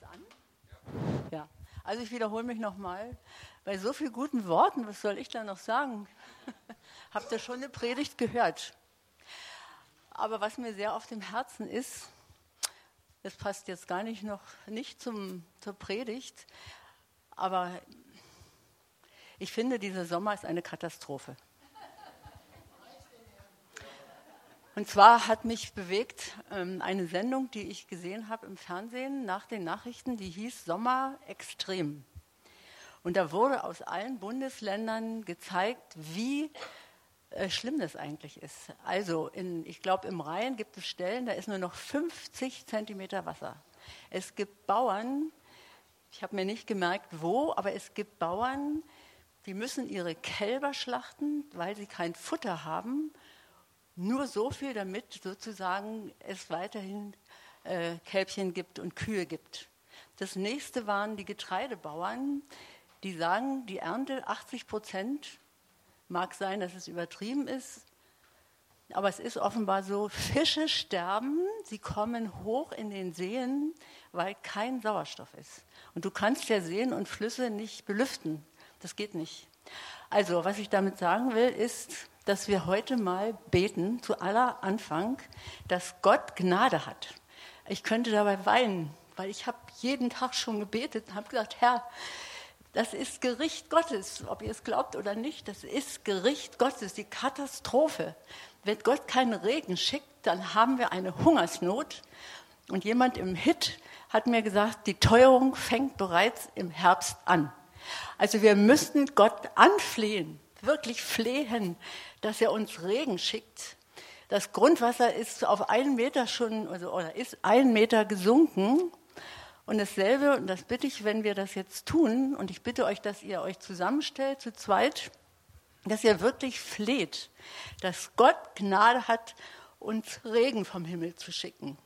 das an? Ja. Also ich wiederhole mich nochmal. Bei so vielen guten Worten, was soll ich da noch sagen? Habt ihr schon eine Predigt gehört? Aber was mir sehr auf dem Herzen ist, das passt jetzt gar nicht noch nicht zum, zur Predigt, aber ich finde, dieser Sommer ist eine Katastrophe. Und zwar hat mich bewegt ähm, eine Sendung, die ich gesehen habe im Fernsehen nach den Nachrichten, die hieß Sommer extrem. Und da wurde aus allen Bundesländern gezeigt, wie äh, schlimm das eigentlich ist. Also, in, ich glaube, im Rhein gibt es Stellen, da ist nur noch 50 Zentimeter Wasser. Es gibt Bauern, ich habe mir nicht gemerkt, wo, aber es gibt Bauern, die müssen ihre Kälber schlachten, weil sie kein Futter haben nur so viel, damit sozusagen es weiterhin äh, Kälbchen gibt und Kühe gibt. Das nächste waren die Getreidebauern, die sagen, die Ernte 80 Prozent, mag sein, dass es übertrieben ist, aber es ist offenbar so, Fische sterben, sie kommen hoch in den Seen, weil kein Sauerstoff ist. Und du kannst ja Seen und Flüsse nicht belüften. Das geht nicht. Also, was ich damit sagen will, ist, dass wir heute mal beten, zu aller Anfang, dass Gott Gnade hat. Ich könnte dabei weinen, weil ich habe jeden Tag schon gebetet und habe gesagt, Herr, das ist Gericht Gottes, ob ihr es glaubt oder nicht, das ist Gericht Gottes, die Katastrophe. Wenn Gott keinen Regen schickt, dann haben wir eine Hungersnot. Und jemand im Hit hat mir gesagt, die Teuerung fängt bereits im Herbst an. Also wir müssen Gott anflehen, wirklich flehen, dass er uns Regen schickt. Das Grundwasser ist auf einen Meter schon, also, oder ist einen Meter gesunken. Und dasselbe, und das bitte ich, wenn wir das jetzt tun, und ich bitte euch, dass ihr euch zusammenstellt zu zweit, dass ihr wirklich fleht, dass Gott Gnade hat, uns Regen vom Himmel zu schicken.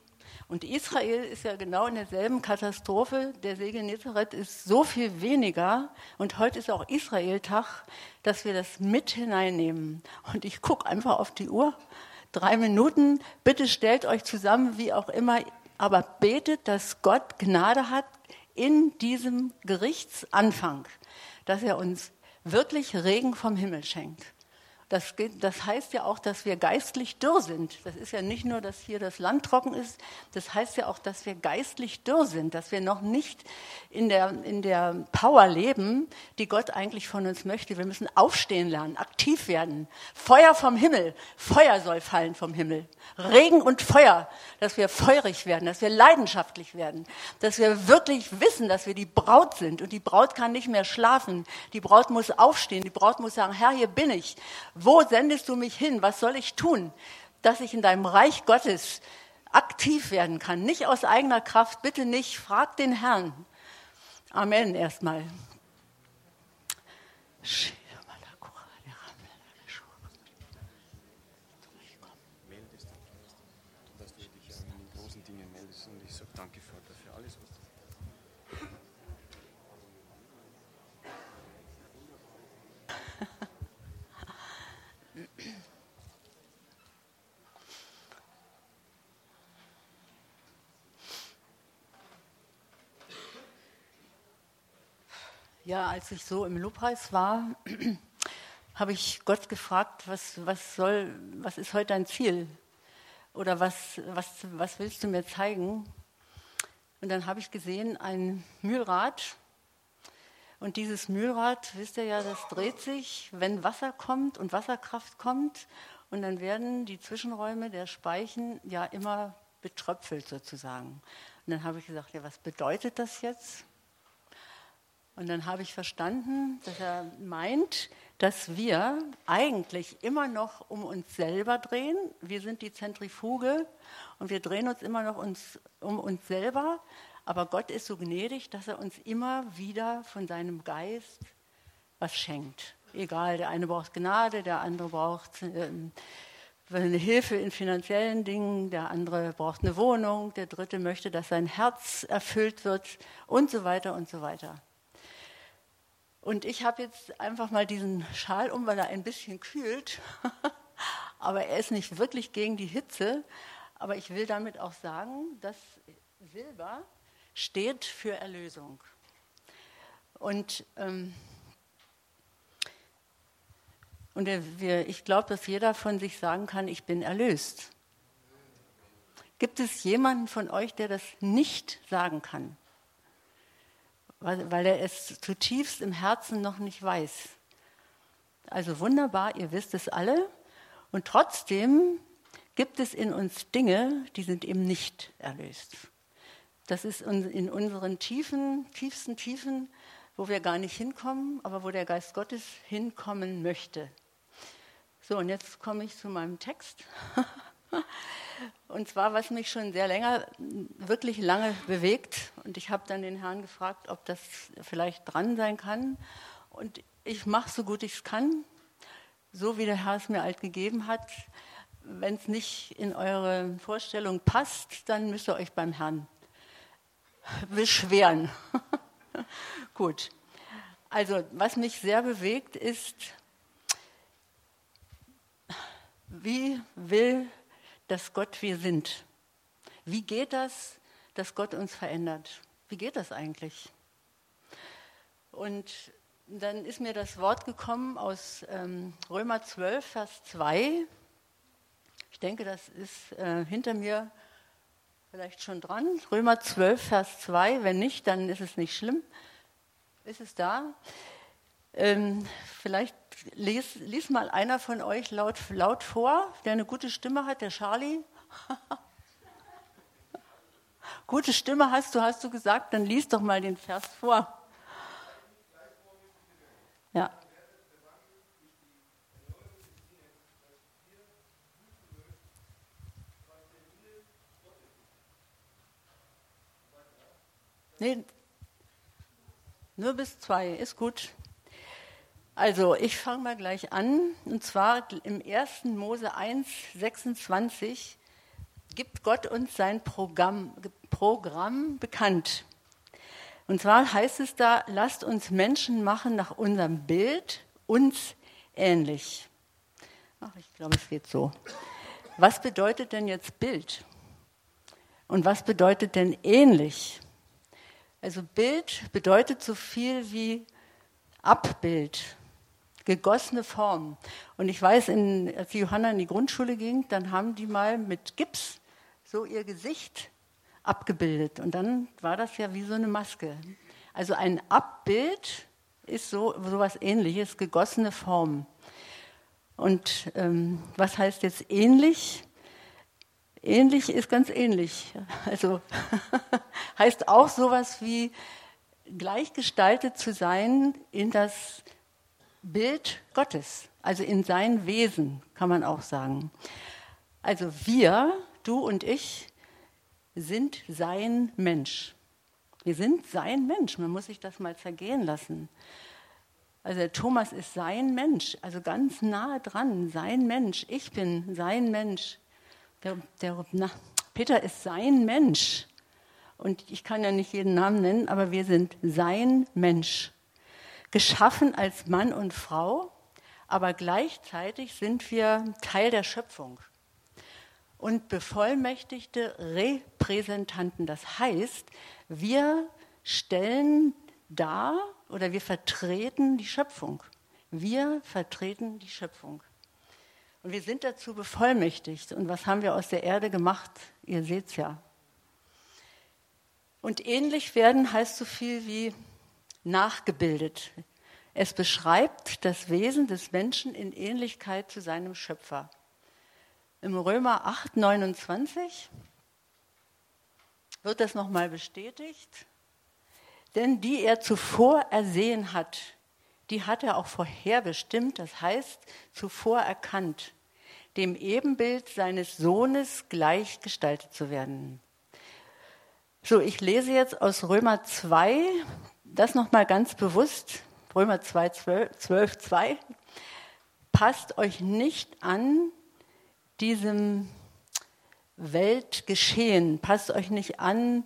Und Israel ist ja genau in derselben Katastrophe. Der See Genezareth ist so viel weniger. Und heute ist auch Israel-Tag, dass wir das mit hineinnehmen. Und ich gucke einfach auf die Uhr. Drei Minuten. Bitte stellt euch zusammen, wie auch immer. Aber betet, dass Gott Gnade hat in diesem Gerichtsanfang. Dass er uns wirklich Regen vom Himmel schenkt. Das, das, heißt ja auch, dass wir geistlich dürr sind. Das ist ja nicht nur, dass hier das Land trocken ist, das heißt ja auch, dass wir geistlich dürr sind, dass wir noch nicht in der, in der Power leben, die Gott eigentlich von uns möchte. Wir müssen aufstehen lernen, aktiv werden. Feuer vom Himmel, Feuer soll fallen vom Himmel. Regen und Feuer, dass wir feurig werden, dass wir leidenschaftlich werden, dass wir wirklich wissen, dass wir die Braut sind und die Braut kann nicht mehr schlafen. Die Braut muss aufstehen, die Braut muss sagen, Herr, hier bin ich. Wo sendest du mich hin? Was soll ich tun, dass ich in deinem Reich Gottes aktiv werden kann? Nicht aus eigener Kraft, bitte nicht. Frag den Herrn. Amen erstmal. Ja, als ich so im Lobpreis war, habe ich Gott gefragt, was, was, soll, was ist heute dein Ziel? Oder was, was, was willst du mir zeigen? Und dann habe ich gesehen ein Mühlrad. Und dieses Mühlrad, wisst ihr ja, das dreht sich, wenn Wasser kommt und Wasserkraft kommt. Und dann werden die Zwischenräume der Speichen ja immer betröpfelt sozusagen. Und dann habe ich gesagt, ja, was bedeutet das jetzt? Und dann habe ich verstanden, dass er meint, dass wir eigentlich immer noch um uns selber drehen. Wir sind die Zentrifuge und wir drehen uns immer noch uns, um uns selber. Aber Gott ist so gnädig, dass er uns immer wieder von seinem Geist was schenkt. Egal, der eine braucht Gnade, der andere braucht äh, eine Hilfe in finanziellen Dingen, der andere braucht eine Wohnung, der dritte möchte, dass sein Herz erfüllt wird und so weiter und so weiter. Und ich habe jetzt einfach mal diesen Schal um, weil er ein bisschen kühlt. Aber er ist nicht wirklich gegen die Hitze. Aber ich will damit auch sagen, dass Silber steht für Erlösung. Und, ähm, und wir, ich glaube, dass jeder von sich sagen kann, ich bin erlöst. Gibt es jemanden von euch, der das nicht sagen kann? Weil, weil er es zutiefst im Herzen noch nicht weiß. Also wunderbar, ihr wisst es alle. Und trotzdem gibt es in uns Dinge, die sind eben nicht erlöst. Das ist in unseren tiefen, tiefsten Tiefen, wo wir gar nicht hinkommen, aber wo der Geist Gottes hinkommen möchte. So, und jetzt komme ich zu meinem Text. Und zwar, was mich schon sehr länger, wirklich lange bewegt. Und ich habe dann den Herrn gefragt, ob das vielleicht dran sein kann. Und ich mache so gut ich es kann, so wie der Herr es mir alt gegeben hat. Wenn es nicht in eure Vorstellung passt, dann müsst ihr euch beim Herrn beschweren. gut. Also, was mich sehr bewegt, ist, wie will dass Gott wir sind. Wie geht das, dass Gott uns verändert? Wie geht das eigentlich? Und dann ist mir das Wort gekommen aus ähm, Römer 12, Vers 2. Ich denke, das ist äh, hinter mir vielleicht schon dran. Römer 12, Vers 2. Wenn nicht, dann ist es nicht schlimm. Ist es da? Ähm, vielleicht lies, lies mal einer von euch laut, laut vor, der eine gute Stimme hat, der Charlie. gute Stimme hast du, hast du gesagt, dann lies doch mal den Vers vor. Ja. Nee, nur bis zwei, ist gut. Also, ich fange mal gleich an. Und zwar im 1. Mose 1, 26 gibt Gott uns sein Programm, Programm bekannt. Und zwar heißt es da, lasst uns Menschen machen nach unserem Bild, uns ähnlich. Ach, ich glaube, es geht so. Was bedeutet denn jetzt Bild? Und was bedeutet denn ähnlich? Also Bild bedeutet so viel wie Abbild gegossene Form. Und ich weiß, in, als Johanna in die Grundschule ging, dann haben die mal mit Gips so ihr Gesicht abgebildet. Und dann war das ja wie so eine Maske. Also ein Abbild ist so was Ähnliches, gegossene Form. Und ähm, was heißt jetzt ähnlich? Ähnlich ist ganz ähnlich. Also heißt auch sowas wie gleichgestaltet zu sein in das Bild Gottes, also in sein Wesen, kann man auch sagen. Also wir, du und ich, sind sein Mensch. Wir sind sein Mensch, man muss sich das mal zergehen lassen. Also der Thomas ist sein Mensch, also ganz nah dran, sein Mensch. Ich bin sein Mensch. Der, der, na, Peter ist sein Mensch. Und ich kann ja nicht jeden Namen nennen, aber wir sind sein Mensch geschaffen als Mann und Frau, aber gleichzeitig sind wir Teil der Schöpfung und bevollmächtigte Repräsentanten. Das heißt, wir stellen dar oder wir vertreten die Schöpfung. Wir vertreten die Schöpfung. Und wir sind dazu bevollmächtigt. Und was haben wir aus der Erde gemacht? Ihr seht es ja. Und ähnlich werden heißt so viel wie nachgebildet. Es beschreibt das Wesen des Menschen in Ähnlichkeit zu seinem Schöpfer. Im Römer 8, 29 wird das nochmal bestätigt. Denn die er zuvor ersehen hat, die hat er auch vorherbestimmt, das heißt zuvor erkannt, dem Ebenbild seines Sohnes gleichgestaltet zu werden. So, ich lese jetzt aus Römer 2, das nochmal ganz bewusst, Römer 2, 12, 12, 2, passt euch nicht an diesem Weltgeschehen, passt euch nicht an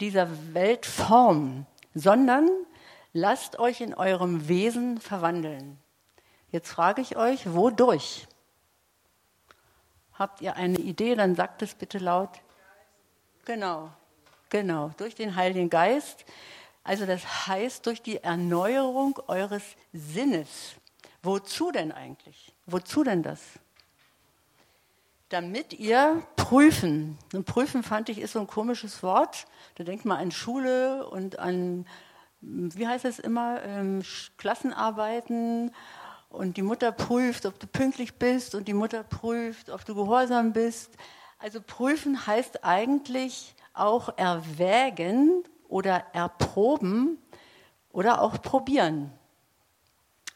dieser Weltform, sondern lasst euch in eurem Wesen verwandeln. Jetzt frage ich euch, wodurch? Habt ihr eine Idee? Dann sagt es bitte laut. Genau, Genau, durch den Heiligen Geist. Also das heißt durch die Erneuerung eures Sinnes. Wozu denn eigentlich? Wozu denn das? Damit ihr prüfen. Und prüfen fand ich ist so ein komisches Wort. Da denkt man an Schule und an, wie heißt es immer, ähm, Klassenarbeiten. Und die Mutter prüft, ob du pünktlich bist und die Mutter prüft, ob du gehorsam bist. Also prüfen heißt eigentlich auch erwägen oder erproben oder auch probieren.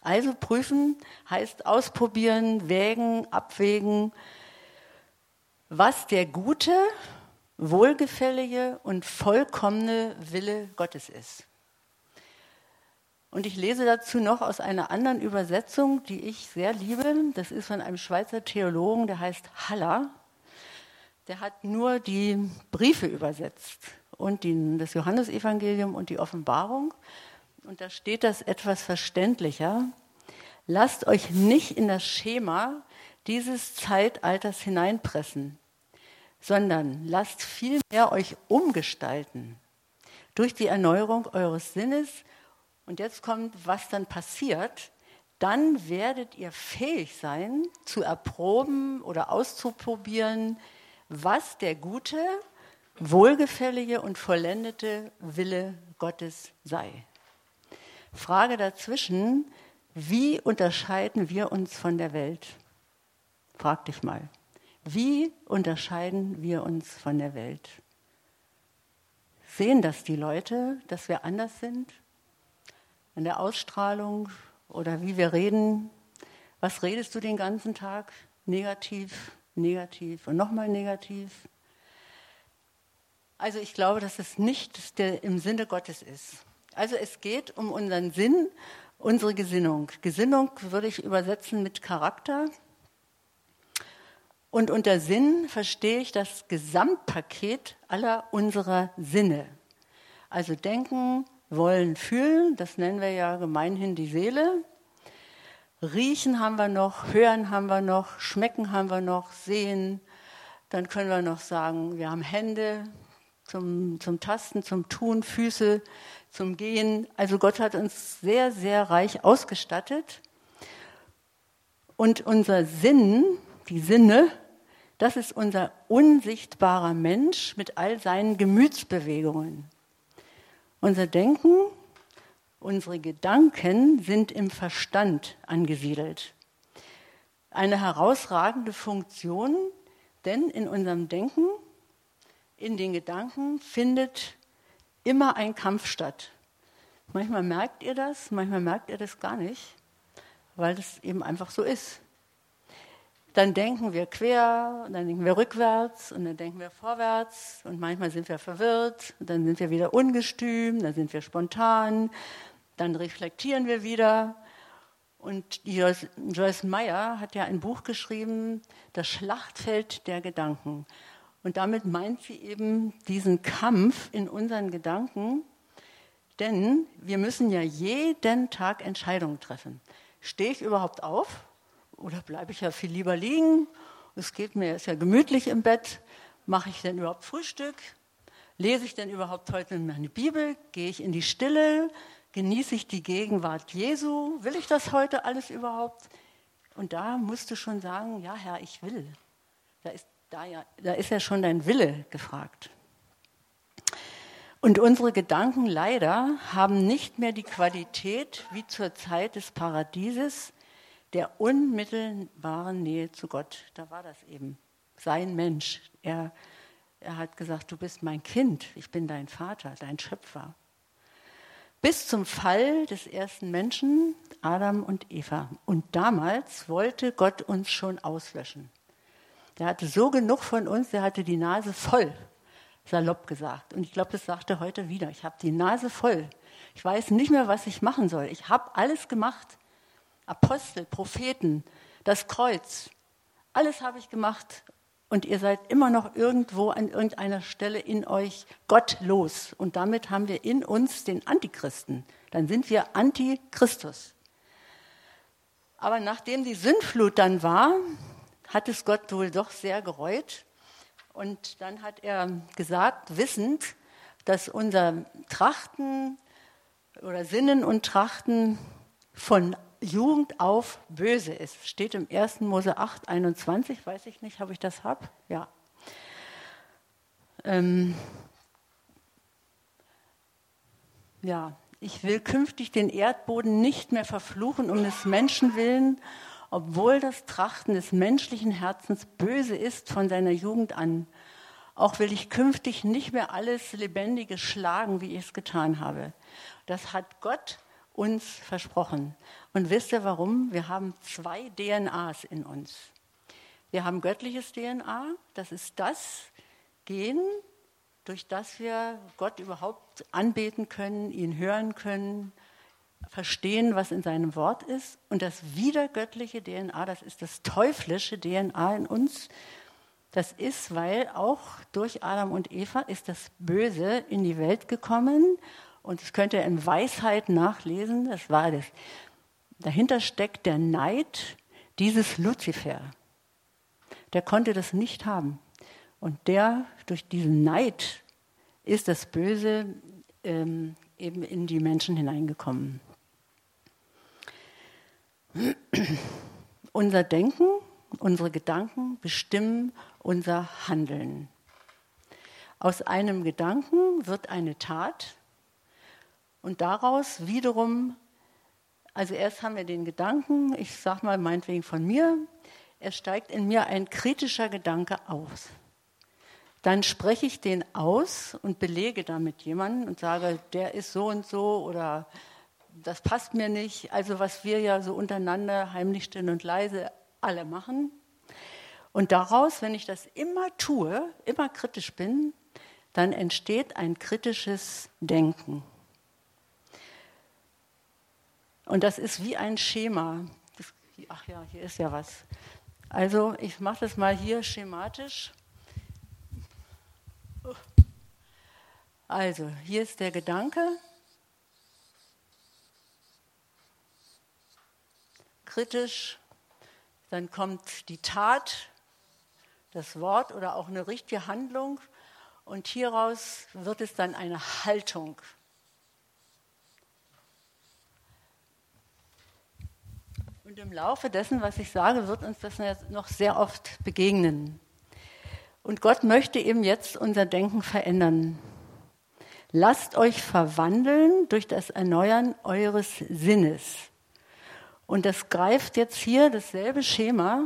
Also prüfen heißt ausprobieren, wägen, abwägen, was der gute, wohlgefällige und vollkommene Wille Gottes ist. Und ich lese dazu noch aus einer anderen Übersetzung, die ich sehr liebe. Das ist von einem Schweizer Theologen, der heißt Haller. Der hat nur die Briefe übersetzt und die, das Johannesevangelium und die Offenbarung. Und da steht das etwas verständlicher. Lasst euch nicht in das Schema dieses Zeitalters hineinpressen, sondern lasst vielmehr euch umgestalten durch die Erneuerung eures Sinnes. Und jetzt kommt, was dann passiert. Dann werdet ihr fähig sein, zu erproben oder auszuprobieren, was der gute, wohlgefällige und vollendete Wille Gottes sei. Frage dazwischen, wie unterscheiden wir uns von der Welt? Frag dich mal. Wie unterscheiden wir uns von der Welt? Sehen das die Leute, dass wir anders sind? In der Ausstrahlung oder wie wir reden? Was redest du den ganzen Tag? Negativ, negativ und nochmal negativ. Also ich glaube, dass es nicht im Sinne Gottes ist. Also es geht um unseren Sinn, unsere Gesinnung. Gesinnung würde ich übersetzen mit Charakter. Und unter Sinn verstehe ich das Gesamtpaket aller unserer Sinne. Also denken, wollen, fühlen, das nennen wir ja gemeinhin die Seele. Riechen haben wir noch, hören haben wir noch, schmecken haben wir noch, sehen. Dann können wir noch sagen, wir haben Hände zum, zum Tasten, zum Tun, Füße zum Gehen. Also Gott hat uns sehr, sehr reich ausgestattet. Und unser Sinn, die Sinne, das ist unser unsichtbarer Mensch mit all seinen Gemütsbewegungen. Unser Denken Unsere Gedanken sind im Verstand angesiedelt. Eine herausragende Funktion, denn in unserem Denken, in den Gedanken findet immer ein Kampf statt. Manchmal merkt ihr das, manchmal merkt ihr das gar nicht, weil das eben einfach so ist. Dann denken wir quer, dann denken wir rückwärts und dann denken wir vorwärts und manchmal sind wir verwirrt, dann sind wir wieder ungestüm, dann sind wir spontan, dann reflektieren wir wieder. Und Joyce Meyer hat ja ein Buch geschrieben, Das Schlachtfeld der Gedanken. Und damit meint sie eben diesen Kampf in unseren Gedanken, denn wir müssen ja jeden Tag Entscheidungen treffen. Stehe ich überhaupt auf oder bleibe ich ja viel lieber liegen? Es geht mir, ist ja gemütlich im Bett. Mache ich denn überhaupt Frühstück? Lese ich denn überhaupt heute meine Bibel? Gehe ich in die Stille? Genieße ich die Gegenwart Jesu? Will ich das heute alles überhaupt? Und da musst du schon sagen, ja Herr, ich will. Da ist, da ja, da ist ja schon dein Wille gefragt. Und unsere Gedanken leider haben nicht mehr die Qualität wie zur Zeit des Paradieses der unmittelbaren Nähe zu Gott. Da war das eben sein Mensch. Er, er hat gesagt, du bist mein Kind, ich bin dein Vater, dein Schöpfer bis zum Fall des ersten Menschen, Adam und Eva. Und damals wollte Gott uns schon auslöschen. Der hatte so genug von uns, der hatte die Nase voll, salopp gesagt. Und ich glaube, das sagt er heute wieder. Ich habe die Nase voll. Ich weiß nicht mehr, was ich machen soll. Ich habe alles gemacht. Apostel, Propheten, das Kreuz. Alles habe ich gemacht und ihr seid immer noch irgendwo an irgendeiner Stelle in euch gottlos. Und damit haben wir in uns den Antichristen. Dann sind wir Antichristus. Aber nachdem die Sündflut dann war, hat es Gott wohl doch sehr gereut. Und dann hat er gesagt, wissend, dass unser Trachten oder Sinnen und Trachten von Jugend auf böse ist. Steht im 1. Mose 8, 21, weiß ich nicht, ob ich das habe. Ja. Ähm, ja, ich will künftig den Erdboden nicht mehr verfluchen um des Menschen willen, obwohl das Trachten des menschlichen Herzens böse ist von seiner Jugend an. Auch will ich künftig nicht mehr alles Lebendige schlagen, wie ich es getan habe. Das hat Gott uns versprochen. Und wisst ihr warum? Wir haben zwei DNAs in uns. Wir haben göttliches DNA, das ist das Gen, durch das wir Gott überhaupt anbeten können, ihn hören können, verstehen, was in seinem Wort ist. Und das wiedergöttliche DNA, das ist das teuflische DNA in uns. Das ist, weil auch durch Adam und Eva ist das Böse in die Welt gekommen. Und das könnt ihr in Weisheit nachlesen. Das war das. Dahinter steckt der Neid dieses Luzifer. Der konnte das nicht haben. Und der, durch diesen Neid, ist das Böse ähm, eben in die Menschen hineingekommen. Unser Denken, unsere Gedanken bestimmen unser Handeln. Aus einem Gedanken wird eine Tat und daraus wiederum, also erst haben wir den Gedanken, ich sage mal meinetwegen von mir, es steigt in mir ein kritischer Gedanke aus dann spreche ich den aus und belege damit jemanden und sage, der ist so und so oder das passt mir nicht. Also was wir ja so untereinander heimlich still und leise alle machen. Und daraus, wenn ich das immer tue, immer kritisch bin, dann entsteht ein kritisches Denken. Und das ist wie ein Schema. Das, ach ja, hier ist ja was. Also ich mache das mal hier schematisch. Also, hier ist der Gedanke. Kritisch, dann kommt die Tat, das Wort oder auch eine richtige Handlung und hieraus wird es dann eine Haltung. Und im Laufe dessen, was ich sage, wird uns das noch sehr oft begegnen. Und Gott möchte eben jetzt unser Denken verändern. Lasst euch verwandeln durch das Erneuern eures Sinnes. Und das greift jetzt hier dasselbe Schema,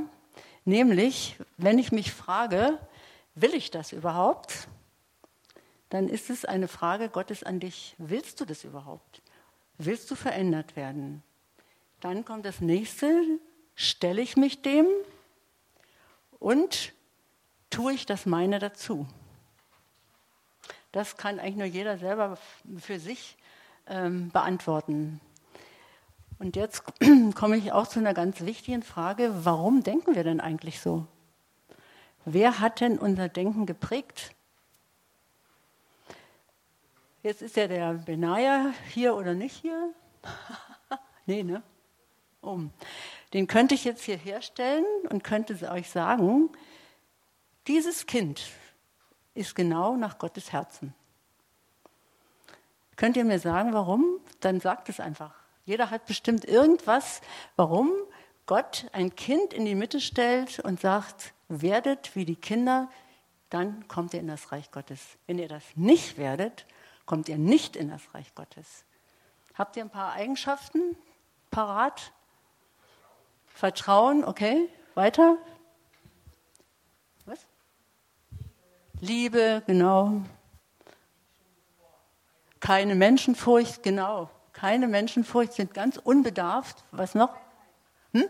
nämlich wenn ich mich frage, will ich das überhaupt? Dann ist es eine Frage Gottes an dich, willst du das überhaupt? Willst du verändert werden? Dann kommt das nächste, stelle ich mich dem und tue ich das meine dazu? Das kann eigentlich nur jeder selber für sich ähm, beantworten. Und jetzt komme ich auch zu einer ganz wichtigen Frage, warum denken wir denn eigentlich so? Wer hat denn unser Denken geprägt? Jetzt ist ja der Benaja hier oder nicht hier? nee, ne? Um. Den könnte ich jetzt hier herstellen und könnte euch sagen, dieses Kind, ist genau nach Gottes Herzen. Könnt ihr mir sagen, warum? Dann sagt es einfach. Jeder hat bestimmt irgendwas, warum Gott ein Kind in die Mitte stellt und sagt, werdet wie die Kinder, dann kommt ihr in das Reich Gottes. Wenn ihr das nicht werdet, kommt ihr nicht in das Reich Gottes. Habt ihr ein paar Eigenschaften parat? Vertrauen, okay. Weiter? Liebe, genau. Keine Menschenfurcht, genau. Keine Menschenfurcht, sind ganz unbedarft. Was noch? Hm?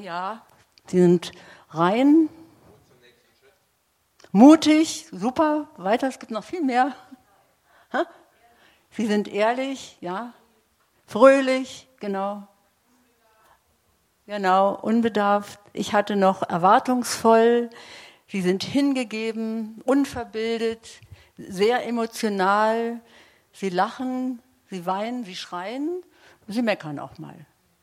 Ja, sie sind rein. Mutig, super, weiter, es gibt noch viel mehr. Sie sind ehrlich, ja. Fröhlich, genau. Genau, unbedarft. Ich hatte noch erwartungsvoll. Sie sind hingegeben, unverbildet, sehr emotional. Sie lachen, sie weinen, sie schreien, sie meckern auch mal.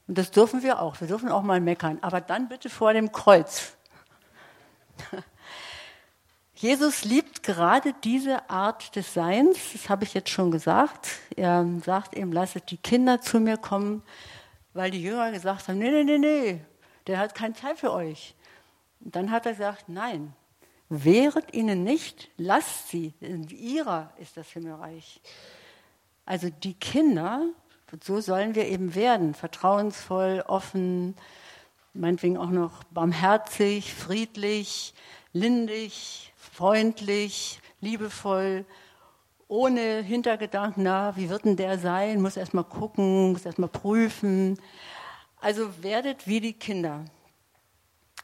Und das dürfen wir auch. Wir dürfen auch mal meckern, aber dann bitte vor dem Kreuz. Jesus liebt gerade diese Art des Seins, das habe ich jetzt schon gesagt. Er sagt eben, lasset die Kinder zu mir kommen, weil die Jünger gesagt haben, nee, nee, nee, nee, der hat keine Zeit für euch. Und dann hat er gesagt, nein, wehret ihnen nicht, lasst sie, in ihrer ist das Himmelreich. Also die Kinder, so sollen wir eben werden, vertrauensvoll, offen, meinetwegen auch noch barmherzig, friedlich, lindig, freundlich, liebevoll, ohne Hintergedanken, na, wie wird denn der sein? Muss erst mal gucken, muss erst mal prüfen. Also werdet wie die Kinder.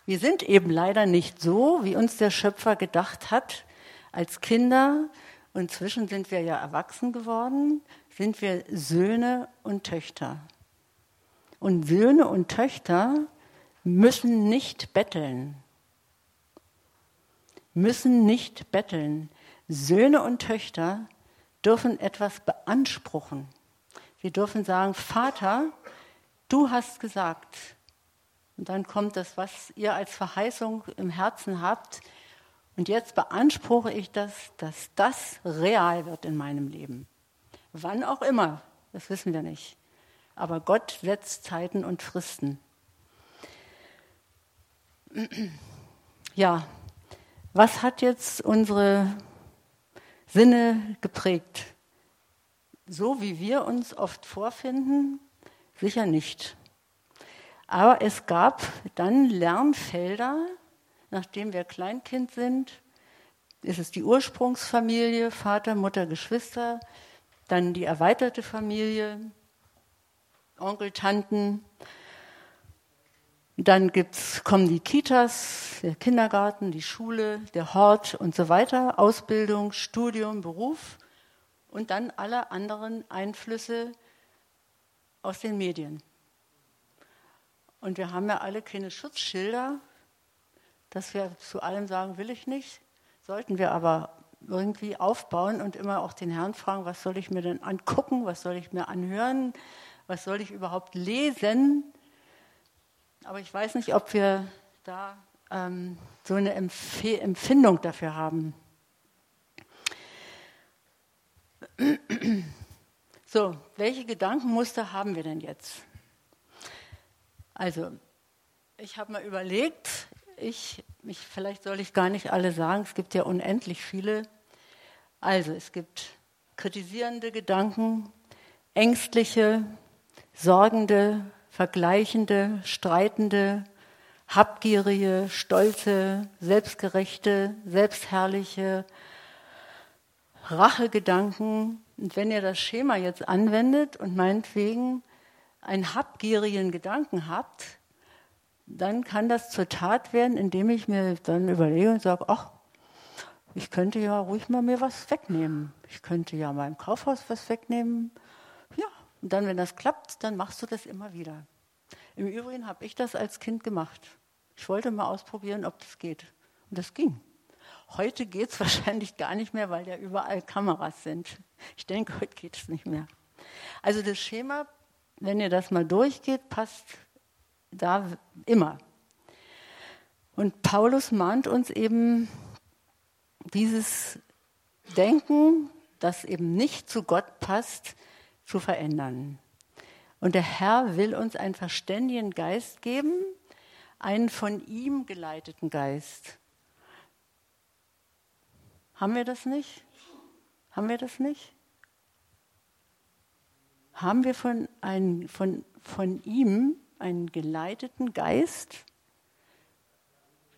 Wir sind eben leider nicht so, wie uns der Schöpfer gedacht hat, als Kinder. Inzwischen sind wir ja erwachsen geworden, sind wir Söhne und Töchter. Und Söhne und Töchter müssen nicht betteln müssen nicht betteln. Söhne und Töchter dürfen etwas beanspruchen. Sie dürfen sagen, Vater, du hast gesagt. Und dann kommt das, was ihr als Verheißung im Herzen habt. Und jetzt beanspruche ich das, dass das real wird in meinem Leben. Wann auch immer, das wissen wir nicht. Aber Gott setzt Zeiten und Fristen. Ja, was hat jetzt unsere Sinne geprägt? So wie wir uns oft vorfinden? Sicher nicht. Aber es gab dann Lernfelder, nachdem wir Kleinkind sind, ist es die Ursprungsfamilie, Vater, Mutter, Geschwister, dann die erweiterte Familie, Onkel, Tanten, dann gibt's, kommen die Kitas, der Kindergarten, die Schule, der Hort und so weiter, Ausbildung, Studium, Beruf und dann alle anderen Einflüsse aus den Medien. Und wir haben ja alle keine Schutzschilder, dass wir zu allem sagen, will ich nicht. Sollten wir aber irgendwie aufbauen und immer auch den Herrn fragen, was soll ich mir denn angucken, was soll ich mir anhören, was soll ich überhaupt lesen, aber ich weiß nicht, ob wir da ähm, so eine Empf Empfindung dafür haben. So, welche Gedankenmuster haben wir denn jetzt? Also, ich habe mal überlegt, ich, mich, vielleicht soll ich gar nicht alle sagen, es gibt ja unendlich viele. Also, es gibt kritisierende Gedanken, ängstliche, sorgende, vergleichende, streitende, habgierige, stolze, selbstgerechte, selbstherrliche Rachegedanken. Und wenn ihr das Schema jetzt anwendet und meinetwegen einen habgierigen Gedanken habt, dann kann das zur Tat werden, indem ich mir dann überlege und sage, ach, ich könnte ja ruhig mal mir was wegnehmen. Ich könnte ja meinem Kaufhaus was wegnehmen. Und dann, wenn das klappt, dann machst du das immer wieder. Im Übrigen habe ich das als Kind gemacht. Ich wollte mal ausprobieren, ob das geht. Und das ging. Heute geht es wahrscheinlich gar nicht mehr, weil ja überall Kameras sind. Ich denke, heute geht es nicht mehr. Also das Schema, wenn ihr das mal durchgeht, passt da immer. Und Paulus mahnt uns eben dieses Denken, das eben nicht zu Gott passt, zu verändern. Und der Herr will uns einen verständigen Geist geben, einen von ihm geleiteten Geist. Haben wir das nicht? Haben wir das nicht? Haben wir von, ein, von, von ihm einen geleiteten Geist?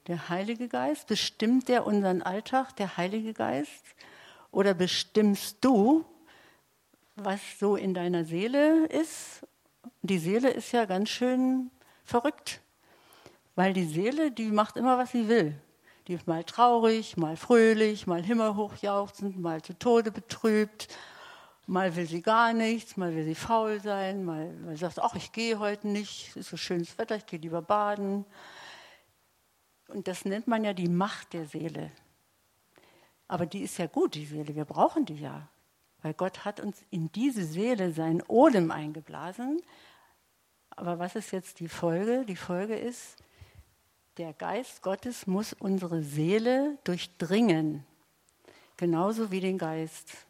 Der Heilige Geist? Bestimmt der unseren Alltag, der Heilige Geist? Oder bestimmst du was so in deiner Seele ist. Die Seele ist ja ganz schön verrückt, weil die Seele, die macht immer, was sie will. Die ist mal traurig, mal fröhlich, mal himmelhochjauchzend, mal zu Tode betrübt. Mal will sie gar nichts, mal will sie faul sein, mal, mal sagt, ach, ich gehe heute nicht, es ist so schönes Wetter, ich gehe lieber baden. Und das nennt man ja die Macht der Seele. Aber die ist ja gut, die Seele, wir brauchen die ja. Weil Gott hat uns in diese Seele seinen Odem eingeblasen. Aber was ist jetzt die Folge? Die Folge ist, Der Geist Gottes muss unsere Seele durchdringen, genauso wie den Geist.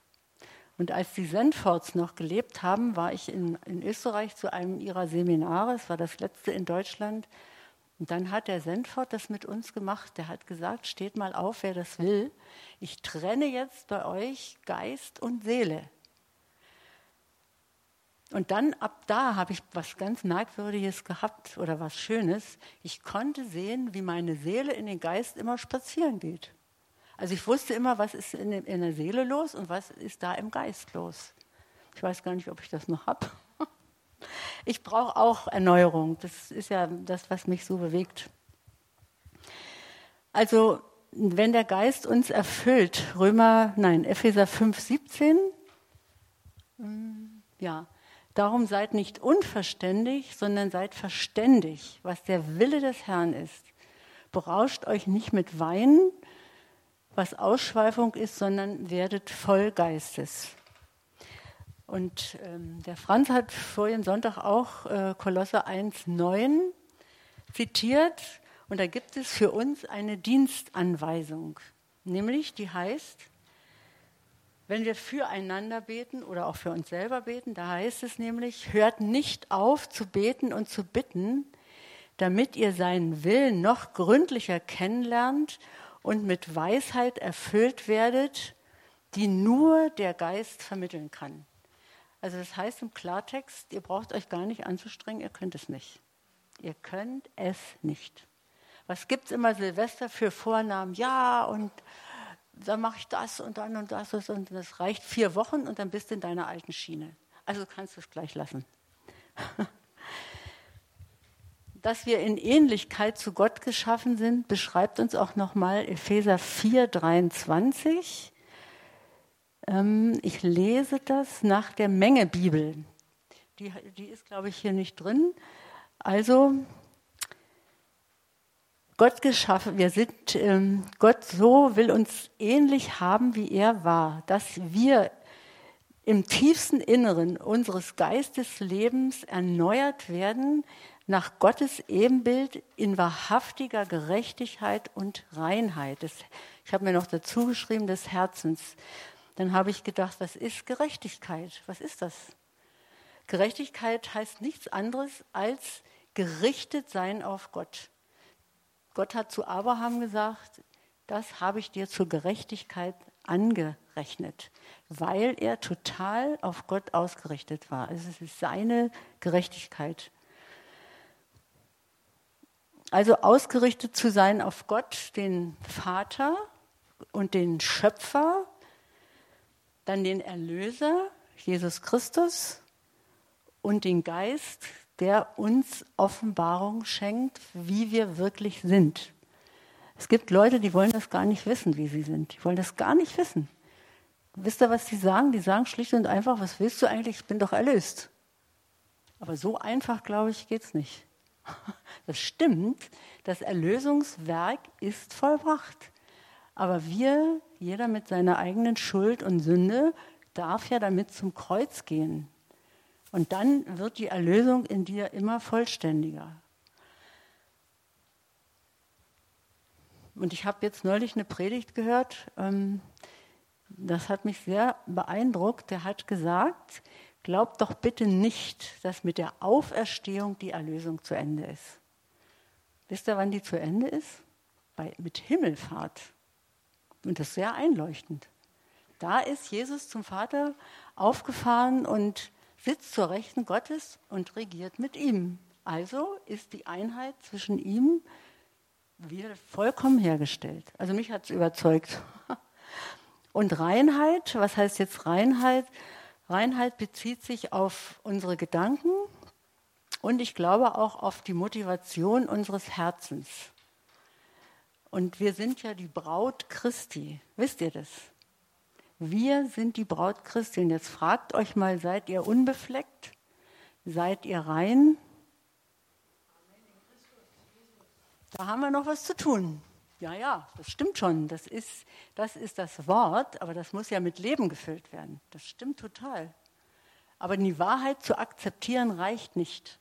Und als die Sendforts noch gelebt haben, war ich in, in Österreich zu einem ihrer Seminare, es war das letzte in Deutschland. Und dann hat der Sendfort das mit uns gemacht. Der hat gesagt, steht mal auf, wer das will. Ich trenne jetzt bei euch Geist und Seele. Und dann ab da habe ich was ganz Merkwürdiges gehabt oder was Schönes. Ich konnte sehen, wie meine Seele in den Geist immer spazieren geht. Also ich wusste immer, was ist in, in der Seele los und was ist da im Geist los. Ich weiß gar nicht, ob ich das noch habe. Ich brauche auch Erneuerung. Das ist ja das, was mich so bewegt. Also, wenn der Geist uns erfüllt, Römer, nein, Epheser 5, 17, hm, ja, darum seid nicht unverständig, sondern seid verständig, was der Wille des Herrn ist. Berauscht euch nicht mit Wein, was Ausschweifung ist, sondern werdet voll Geistes. Und ähm, der Franz hat vorigen Sonntag auch äh, Kolosse 1,9 zitiert. Und da gibt es für uns eine Dienstanweisung, nämlich die heißt, wenn wir füreinander beten oder auch für uns selber beten, da heißt es nämlich, hört nicht auf zu beten und zu bitten, damit ihr seinen Willen noch gründlicher kennenlernt und mit Weisheit erfüllt werdet, die nur der Geist vermitteln kann. Also das heißt im Klartext, ihr braucht euch gar nicht anzustrengen, ihr könnt es nicht. Ihr könnt es nicht. Was gibt es immer Silvester für Vornamen? Ja, und dann mache ich das und dann und das und das reicht vier Wochen und dann bist du in deiner alten Schiene. Also kannst du es gleich lassen. dass wir in Ähnlichkeit zu Gott geschaffen sind, beschreibt uns auch nochmal Epheser 4, 23. Ähm, ich lese das nach der Menge Bibel. Die, die ist, glaube ich, hier nicht drin. Also, Gott geschaffen, wir sind, ähm, Gott so will uns ähnlich haben, wie er war, dass wir im tiefsten Inneren unseres Geisteslebens erneuert werden nach Gottes Ebenbild in wahrhaftiger Gerechtigkeit und Reinheit. Das, ich habe mir noch dazu geschrieben, des Herzens. Dann habe ich gedacht, was ist Gerechtigkeit? Was ist das? Gerechtigkeit heißt nichts anderes als gerichtet sein auf Gott. Gott hat zu Abraham gesagt, das habe ich dir zur Gerechtigkeit angerechnet, weil er total auf Gott ausgerichtet war. Es ist seine Gerechtigkeit. Also ausgerichtet zu sein auf Gott, den Vater und den Schöpfer, dann den Erlöser, Jesus Christus und den Geist, der uns Offenbarung schenkt, wie wir wirklich sind. Es gibt Leute, die wollen das gar nicht wissen, wie sie sind. Die wollen das gar nicht wissen. Wisst ihr, was die sagen? Die sagen schlicht und einfach, was willst du eigentlich? Ich bin doch erlöst. Aber so einfach, glaube ich, geht es nicht. Das stimmt, das Erlösungswerk ist vollbracht. Aber wir, jeder mit seiner eigenen Schuld und Sünde, darf ja damit zum Kreuz gehen. Und dann wird die Erlösung in dir immer vollständiger. Und ich habe jetzt neulich eine Predigt gehört, ähm, das hat mich sehr beeindruckt. Der hat gesagt, glaubt doch bitte nicht, dass mit der Auferstehung die Erlösung zu Ende ist. Wisst ihr, wann die zu Ende ist? Bei, mit Himmelfahrt. Und das ist sehr einleuchtend. Da ist Jesus zum Vater aufgefahren und sitzt zur Rechten Gottes und regiert mit ihm. Also ist die Einheit zwischen ihm wieder vollkommen hergestellt. Also mich hat es überzeugt. Und Reinheit, was heißt jetzt Reinheit? Reinheit bezieht sich auf unsere Gedanken, und ich glaube auch auf die Motivation unseres Herzens. Und wir sind ja die Braut Christi. Wisst ihr das? Wir sind die Braut Christi. Und jetzt fragt euch mal, seid ihr unbefleckt? Seid ihr rein? Da haben wir noch was zu tun. Ja, ja, das stimmt schon. Das ist, das ist das Wort, aber das muss ja mit Leben gefüllt werden. Das stimmt total. Aber die Wahrheit zu akzeptieren reicht nicht.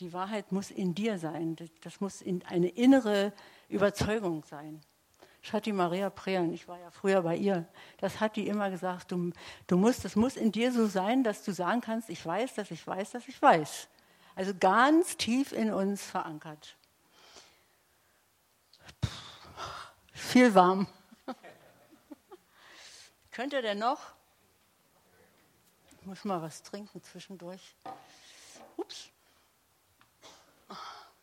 Die Wahrheit muss in dir sein. Das muss eine innere Überzeugung sein. Das hat Maria Prean, ich war ja früher bei ihr, das hat die immer gesagt, du, du musst, es muss in dir so sein, dass du sagen kannst, ich weiß, dass ich weiß, dass ich weiß. Also ganz tief in uns verankert. Viel warm. Könnt ihr denn noch? Ich muss mal was trinken zwischendurch. Ups.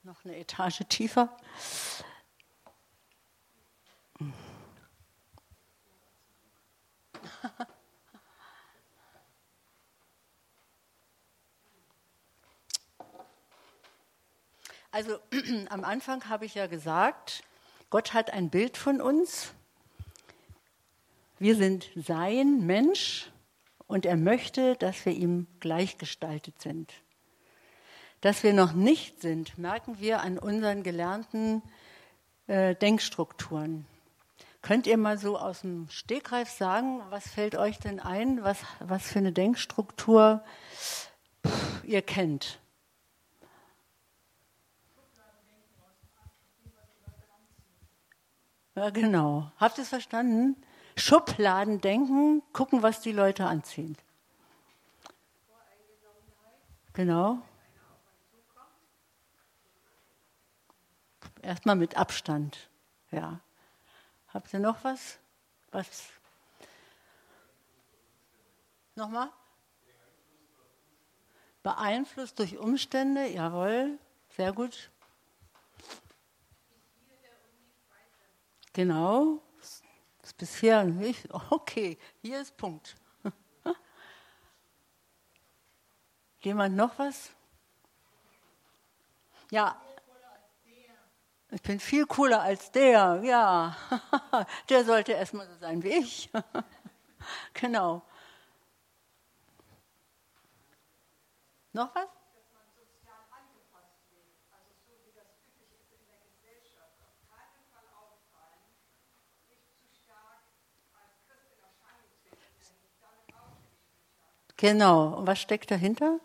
Noch eine Etage tiefer. Also am Anfang habe ich ja gesagt, Gott hat ein Bild von uns. Wir sind sein Mensch und er möchte, dass wir ihm gleichgestaltet sind. Dass wir noch nicht sind, merken wir an unseren gelernten äh, Denkstrukturen. Könnt ihr mal so aus dem Stegreif sagen, was fällt euch denn ein, was, was für eine Denkstruktur pff, ihr kennt? Ja, genau. Habt ihr es verstanden? Schubladen denken, gucken, was die Leute anziehen. Genau. Erstmal mit Abstand. Ja. Habt ihr noch was? Was? Nochmal? Beeinflusst durch Umstände, jawohl, sehr gut. Genau, ist bisher nicht. Okay, hier ist Punkt. Jemand noch was? Ja, ich bin viel cooler als der, ja. Der sollte erstmal so sein wie ich. Genau. Noch was? Genau. Und was steckt dahinter?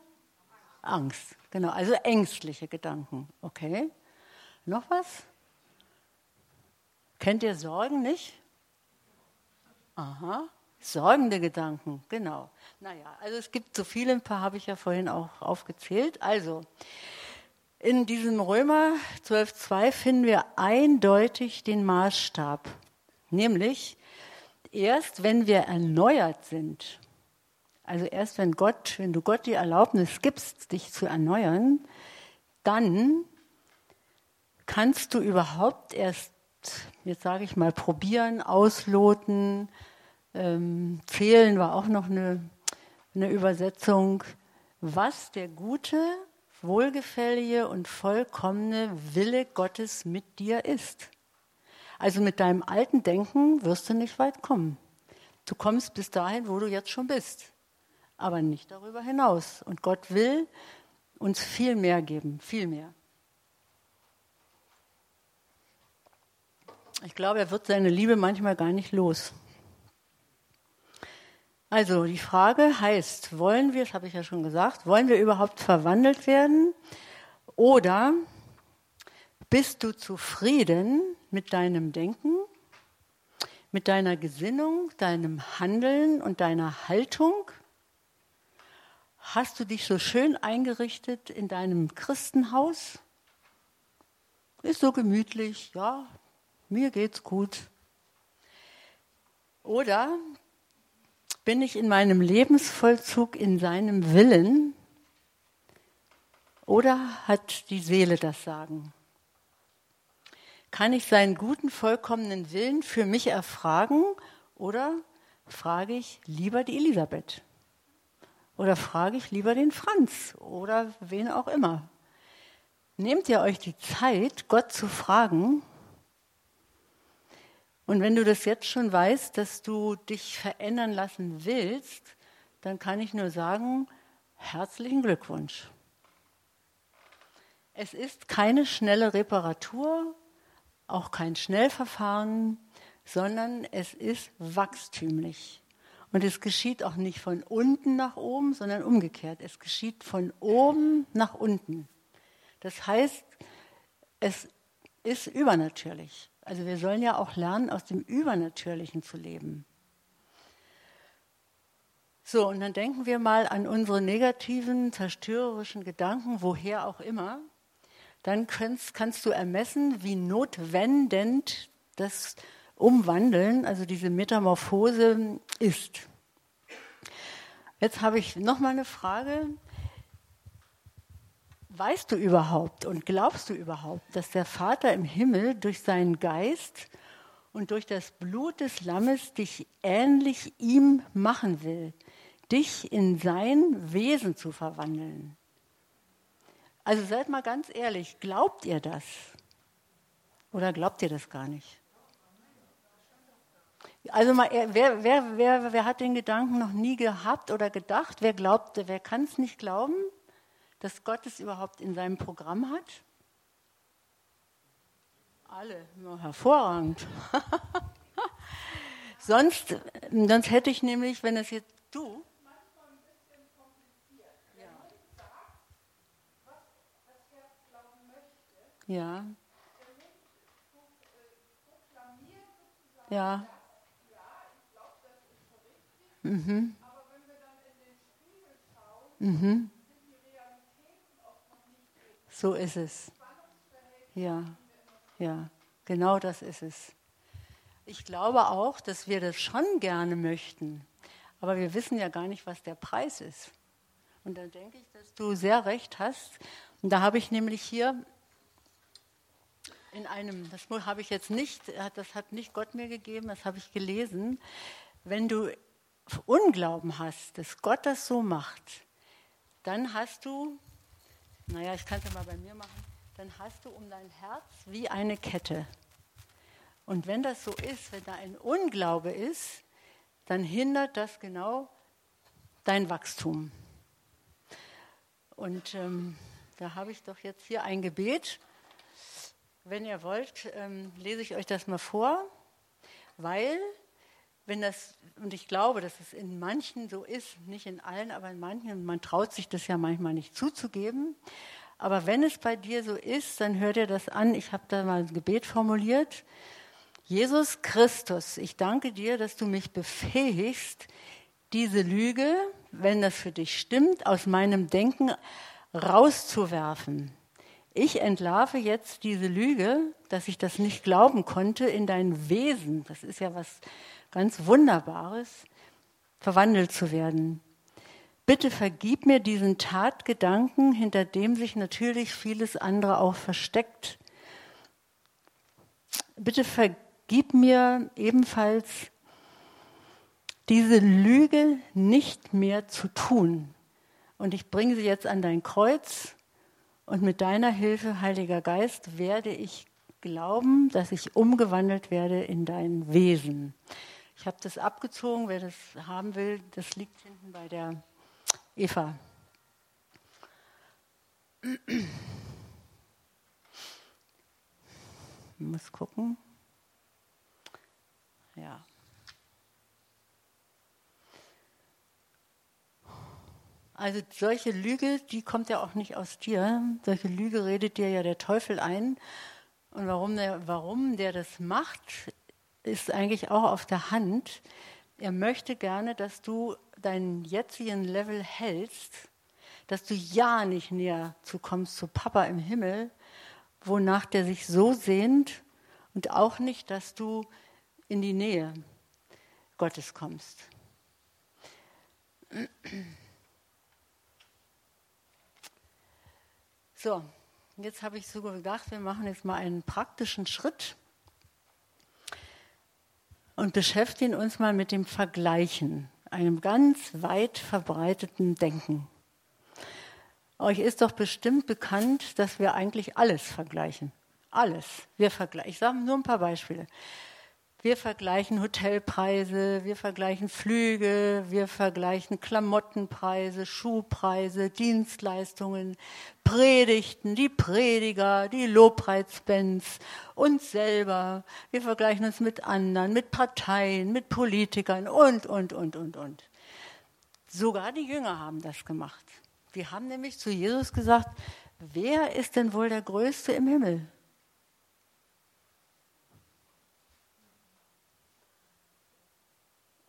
Angst. Genau. Also ängstliche Gedanken. Okay. Noch was? Kennt ihr Sorgen nicht? Aha, sorgende Gedanken, genau. Naja, also es gibt so viele, ein paar habe ich ja vorhin auch aufgezählt. Also, in diesem Römer 12.2 finden wir eindeutig den Maßstab, nämlich erst wenn wir erneuert sind, also erst wenn Gott, wenn du Gott die Erlaubnis gibst, dich zu erneuern, dann kannst du überhaupt erst, jetzt sage ich mal, probieren, ausloten, ähm, zählen war auch noch eine, eine Übersetzung, was der gute, wohlgefällige und vollkommene Wille Gottes mit dir ist. Also mit deinem alten Denken wirst du nicht weit kommen. Du kommst bis dahin, wo du jetzt schon bist, aber nicht darüber hinaus. Und Gott will uns viel mehr geben, viel mehr. Ich glaube, er wird seine Liebe manchmal gar nicht los. Also die Frage heißt, wollen wir, das habe ich ja schon gesagt, wollen wir überhaupt verwandelt werden oder bist du zufrieden mit deinem Denken, mit deiner Gesinnung, deinem Handeln und deiner Haltung? Hast du dich so schön eingerichtet in deinem Christenhaus? Ist so gemütlich, ja, mir geht's gut. Oder bin ich in meinem Lebensvollzug in seinem Willen? Oder hat die Seele das Sagen? Kann ich seinen guten, vollkommenen Willen für mich erfragen? Oder frage ich lieber die Elisabeth? Oder frage ich lieber den Franz? Oder wen auch immer? Nehmt ihr euch die Zeit, Gott zu fragen, und wenn du das jetzt schon weißt, dass du dich verändern lassen willst, dann kann ich nur sagen, herzlichen Glückwunsch. Es ist keine schnelle Reparatur, auch kein Schnellverfahren, sondern es ist wachstümlich. Und es geschieht auch nicht von unten nach oben, sondern umgekehrt. Es geschieht von oben nach unten. Das heißt, es ist übernatürlich. Also wir sollen ja auch lernen, aus dem Übernatürlichen zu leben. So, und dann denken wir mal an unsere negativen, zerstörerischen Gedanken, woher auch immer. Dann kannst, kannst du ermessen, wie notwendend das Umwandeln, also diese Metamorphose ist. Jetzt habe ich noch mal eine Frage. Weißt du überhaupt und glaubst du überhaupt, dass der Vater im Himmel durch seinen Geist und durch das Blut des Lammes dich ähnlich ihm machen will, dich in sein Wesen zu verwandeln? Also seid mal ganz ehrlich, glaubt ihr das? Oder glaubt ihr das gar nicht? Also mal, wer, wer, wer, wer hat den Gedanken noch nie gehabt oder gedacht? Wer glaubt, wer kann es nicht glauben, dass Gott es überhaupt in seinem Programm hat? Alle, nur hervorragend. sonst, sonst hätte ich nämlich, wenn es jetzt du. Ja. Ja. Mhm. Aber wenn wir dann in den Spiegel mhm. nicht so. ist es. Ja, ja, genau das ist es. Ich glaube auch, dass wir das schon gerne möchten, aber wir wissen ja gar nicht, was der Preis ist. Und da denke ich, dass du sehr recht hast. Und da habe ich nämlich hier in einem, das habe ich jetzt nicht, das hat nicht Gott mir gegeben, das habe ich gelesen. Wenn du Unglauben hast, dass Gott das so macht, dann hast du, naja, ich kann es ja mal bei mir machen, dann hast du um dein Herz wie eine Kette. Und wenn das so ist, wenn da ein Unglaube ist, dann hindert das genau dein Wachstum. Und ähm, da habe ich doch jetzt hier ein Gebet. Wenn ihr wollt, ähm, lese ich euch das mal vor, weil wenn das, und ich glaube, dass es in manchen so ist, nicht in allen, aber in manchen, man traut sich das ja manchmal nicht zuzugeben, aber wenn es bei dir so ist, dann hör dir das an. Ich habe da mal ein Gebet formuliert. Jesus Christus, ich danke dir, dass du mich befähigst, diese Lüge, wenn das für dich stimmt, aus meinem Denken rauszuwerfen. Ich entlarve jetzt diese Lüge, dass ich das nicht glauben konnte, in dein Wesen. Das ist ja was ganz Wunderbares, verwandelt zu werden. Bitte vergib mir diesen Tatgedanken, hinter dem sich natürlich vieles andere auch versteckt. Bitte vergib mir ebenfalls diese Lüge nicht mehr zu tun. Und ich bringe sie jetzt an dein Kreuz und mit deiner Hilfe, Heiliger Geist, werde ich glauben, dass ich umgewandelt werde in dein Wesen. Ich habe das abgezogen, wer das haben will, das liegt hinten bei der Eva. Ich muss gucken. Ja. Also solche Lüge, die kommt ja auch nicht aus dir. Solche Lüge redet dir ja der Teufel ein. Und warum der, warum der das macht, ist eigentlich auch auf der Hand. Er möchte gerne, dass du deinen jetzigen Level hältst, dass du ja nicht näher zu kommst zu Papa im Himmel, wonach der sich so sehnt und auch nicht, dass du in die Nähe Gottes kommst. So, jetzt habe ich so gedacht, wir machen jetzt mal einen praktischen Schritt und beschäftigen uns mal mit dem Vergleichen, einem ganz weit verbreiteten Denken. Euch ist doch bestimmt bekannt, dass wir eigentlich alles vergleichen. Alles. Wir vergleichen. Ich sage nur ein paar Beispiele. Wir vergleichen Hotelpreise, wir vergleichen Flüge, wir vergleichen Klamottenpreise, Schuhpreise, Dienstleistungen, Predigten, die Prediger, die Lobpreisbands, uns selber. Wir vergleichen uns mit anderen, mit Parteien, mit Politikern und, und, und, und, und. Sogar die Jünger haben das gemacht. Die haben nämlich zu Jesus gesagt, wer ist denn wohl der Größte im Himmel?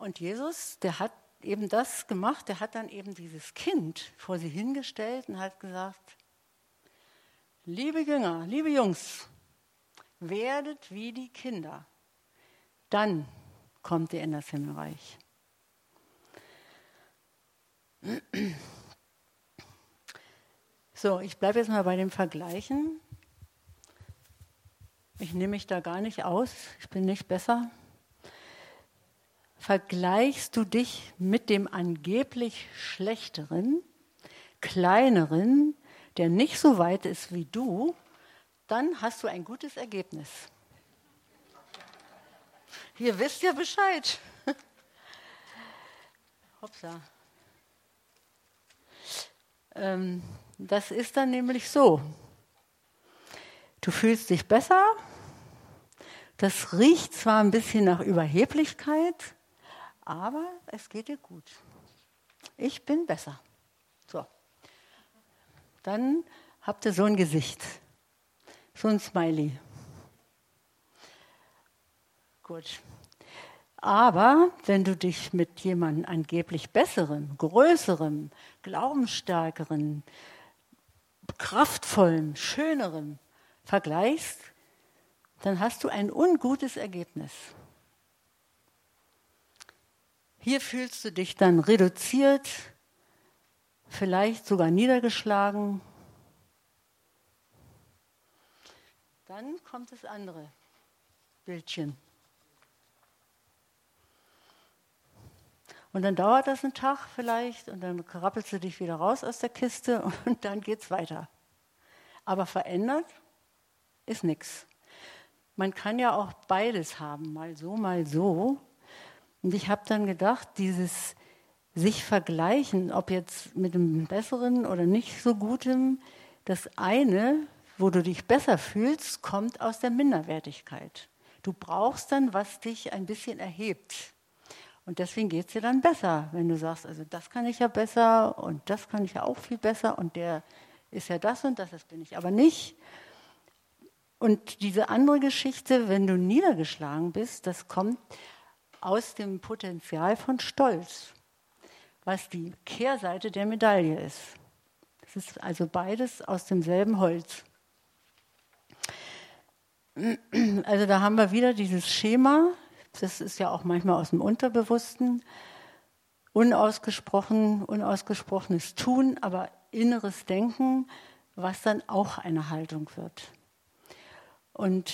Und Jesus, der hat eben das gemacht, der hat dann eben dieses Kind vor sie hingestellt und hat gesagt, liebe Jünger, liebe Jungs, werdet wie die Kinder. Dann kommt ihr in das Himmelreich. So, ich bleibe jetzt mal bei dem Vergleichen. Ich nehme mich da gar nicht aus, ich bin nicht besser. Vergleichst du dich mit dem angeblich schlechteren, kleineren, der nicht so weit ist wie du, dann hast du ein gutes Ergebnis. Ihr wisst ja Bescheid. Hopsa. Ähm, das ist dann nämlich so. Du fühlst dich besser. Das riecht zwar ein bisschen nach Überheblichkeit, aber es geht dir gut. Ich bin besser. So. Dann habt ihr so ein Gesicht. So ein Smiley. Gut. Aber wenn du dich mit jemandem angeblich besserem, größerem, glaubensstärkeren, kraftvollem, schönerem vergleichst, dann hast du ein ungutes Ergebnis. Hier fühlst du dich dann reduziert, vielleicht sogar niedergeschlagen. Dann kommt das andere Bildchen. Und dann dauert das einen Tag vielleicht und dann krabbelst du dich wieder raus aus der Kiste und dann geht es weiter. Aber verändert ist nichts. Man kann ja auch beides haben, mal so, mal so. Und ich habe dann gedacht, dieses sich vergleichen, ob jetzt mit einem besseren oder nicht so gutem, das eine, wo du dich besser fühlst, kommt aus der Minderwertigkeit. Du brauchst dann, was dich ein bisschen erhebt. Und deswegen geht es dir dann besser, wenn du sagst, also das kann ich ja besser und das kann ich ja auch viel besser und der ist ja das und das, das bin ich aber nicht. Und diese andere Geschichte, wenn du niedergeschlagen bist, das kommt aus dem Potenzial von Stolz, was die Kehrseite der Medaille ist. Es ist also beides aus demselben Holz. Also da haben wir wieder dieses Schema, das ist ja auch manchmal aus dem Unterbewussten. Unausgesprochen, unausgesprochenes Tun, aber inneres Denken, was dann auch eine Haltung wird. Und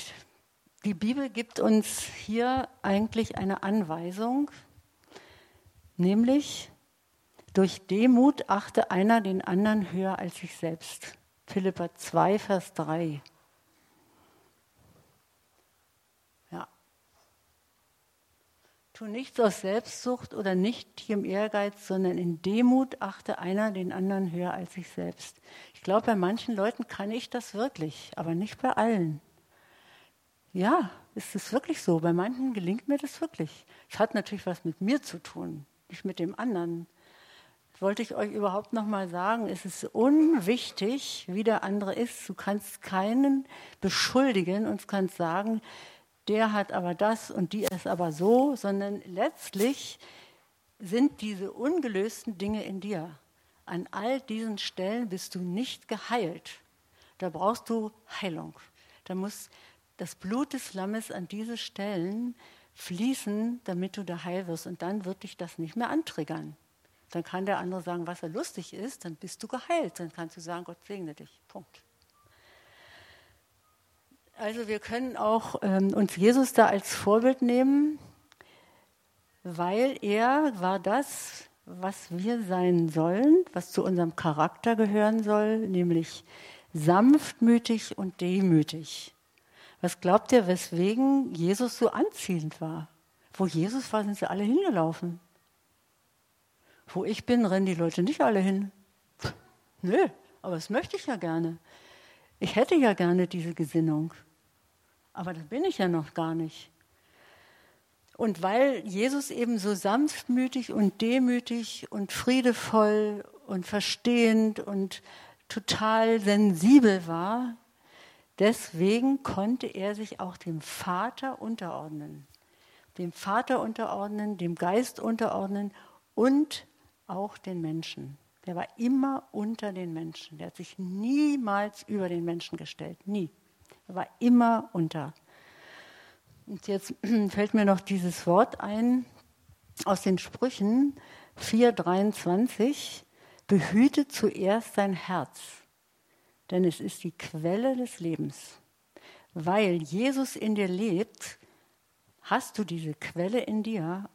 die Bibel gibt uns hier eigentlich eine Anweisung, nämlich durch Demut achte einer den anderen höher als sich selbst. Philippa 2, Vers 3. Tu nichts aus Selbstsucht oder nicht im Ehrgeiz, sondern in Demut achte einer den anderen höher als sich selbst. Ich glaube, bei manchen Leuten kann ich das wirklich, aber nicht bei allen. Ja, ist es wirklich so. Bei manchen gelingt mir das wirklich. Es hat natürlich was mit mir zu tun, nicht mit dem anderen. Das wollte ich euch überhaupt noch mal sagen, es ist unwichtig, wie der andere ist. Du kannst keinen beschuldigen und kannst sagen, der hat aber das und die ist aber so, sondern letztlich sind diese ungelösten Dinge in dir. An all diesen Stellen bist du nicht geheilt. Da brauchst du Heilung. Da muss das Blut des Lammes an diese Stellen fließen, damit du da heil wirst. Und dann wird dich das nicht mehr antriggern. Dann kann der andere sagen, was er lustig ist, dann bist du geheilt. Dann kannst du sagen, Gott segne dich. Punkt. Also wir können auch ähm, uns Jesus da als Vorbild nehmen, weil er war das, was wir sein sollen, was zu unserem Charakter gehören soll, nämlich sanftmütig und demütig. Was glaubt ihr, weswegen Jesus so anziehend war? Wo Jesus war, sind sie alle hingelaufen. Wo ich bin, rennen die Leute nicht alle hin. Nö, aber das möchte ich ja gerne. Ich hätte ja gerne diese Gesinnung. Aber das bin ich ja noch gar nicht. Und weil Jesus eben so sanftmütig und demütig und friedevoll und verstehend und total sensibel war, deswegen konnte er sich auch dem Vater unterordnen. Dem Vater unterordnen, dem Geist unterordnen und auch den Menschen. Der war immer unter den Menschen. Der hat sich niemals über den Menschen gestellt. Nie. Er war immer unter. Und jetzt fällt mir noch dieses Wort ein aus den Sprüchen 4,23. Behüte zuerst dein Herz, denn es ist die Quelle des Lebens. Weil Jesus in dir lebt, hast du diese Quelle in dir,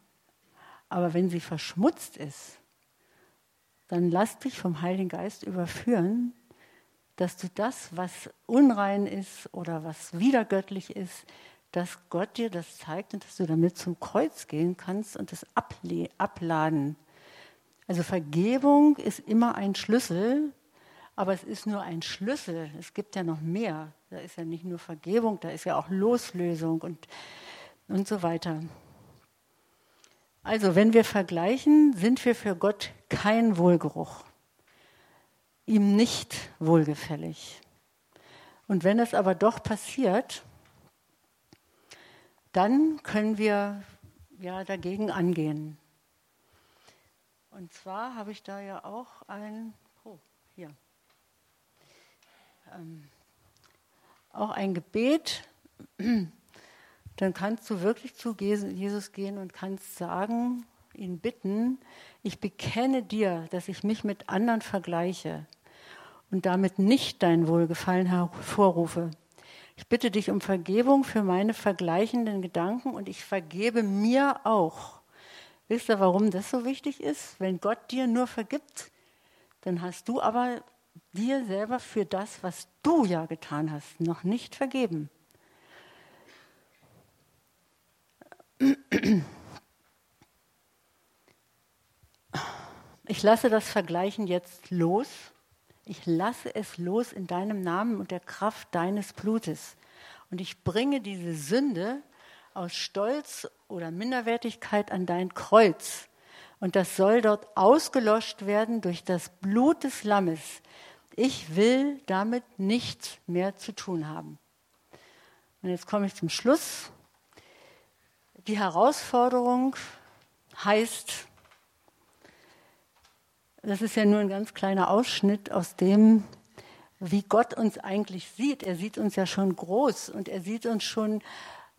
aber wenn sie verschmutzt ist, dann lass dich vom Heiligen Geist überführen, dass du das, was unrein ist oder was widergöttlich ist, dass Gott dir das zeigt und dass du damit zum Kreuz gehen kannst und das abladen. Also Vergebung ist immer ein Schlüssel, aber es ist nur ein Schlüssel. Es gibt ja noch mehr. Da ist ja nicht nur Vergebung, da ist ja auch Loslösung und, und so weiter. Also, wenn wir vergleichen, sind wir für Gott kein Wohlgeruch, ihm nicht wohlgefällig. Und wenn es aber doch passiert, dann können wir ja dagegen angehen. Und zwar habe ich da ja auch ein, ähm, auch ein Gebet, dann kannst du wirklich zu Jesus gehen und kannst sagen, ihn bitten, ich bekenne dir, dass ich mich mit anderen vergleiche und damit nicht dein Wohlgefallen hervorrufe. Ich bitte dich um Vergebung für meine vergleichenden Gedanken und ich vergebe mir auch. Wisst ihr, warum das so wichtig ist? Wenn Gott dir nur vergibt, dann hast du aber dir selber für das, was du ja getan hast, noch nicht vergeben. Ich lasse das Vergleichen jetzt los. Ich lasse es los in deinem Namen und der Kraft deines Blutes. Und ich bringe diese Sünde aus Stolz oder Minderwertigkeit an dein Kreuz. Und das soll dort ausgelöscht werden durch das Blut des Lammes. Ich will damit nichts mehr zu tun haben. Und jetzt komme ich zum Schluss. Die Herausforderung heißt, das ist ja nur ein ganz kleiner Ausschnitt aus dem, wie Gott uns eigentlich sieht. Er sieht uns ja schon groß und er sieht uns schon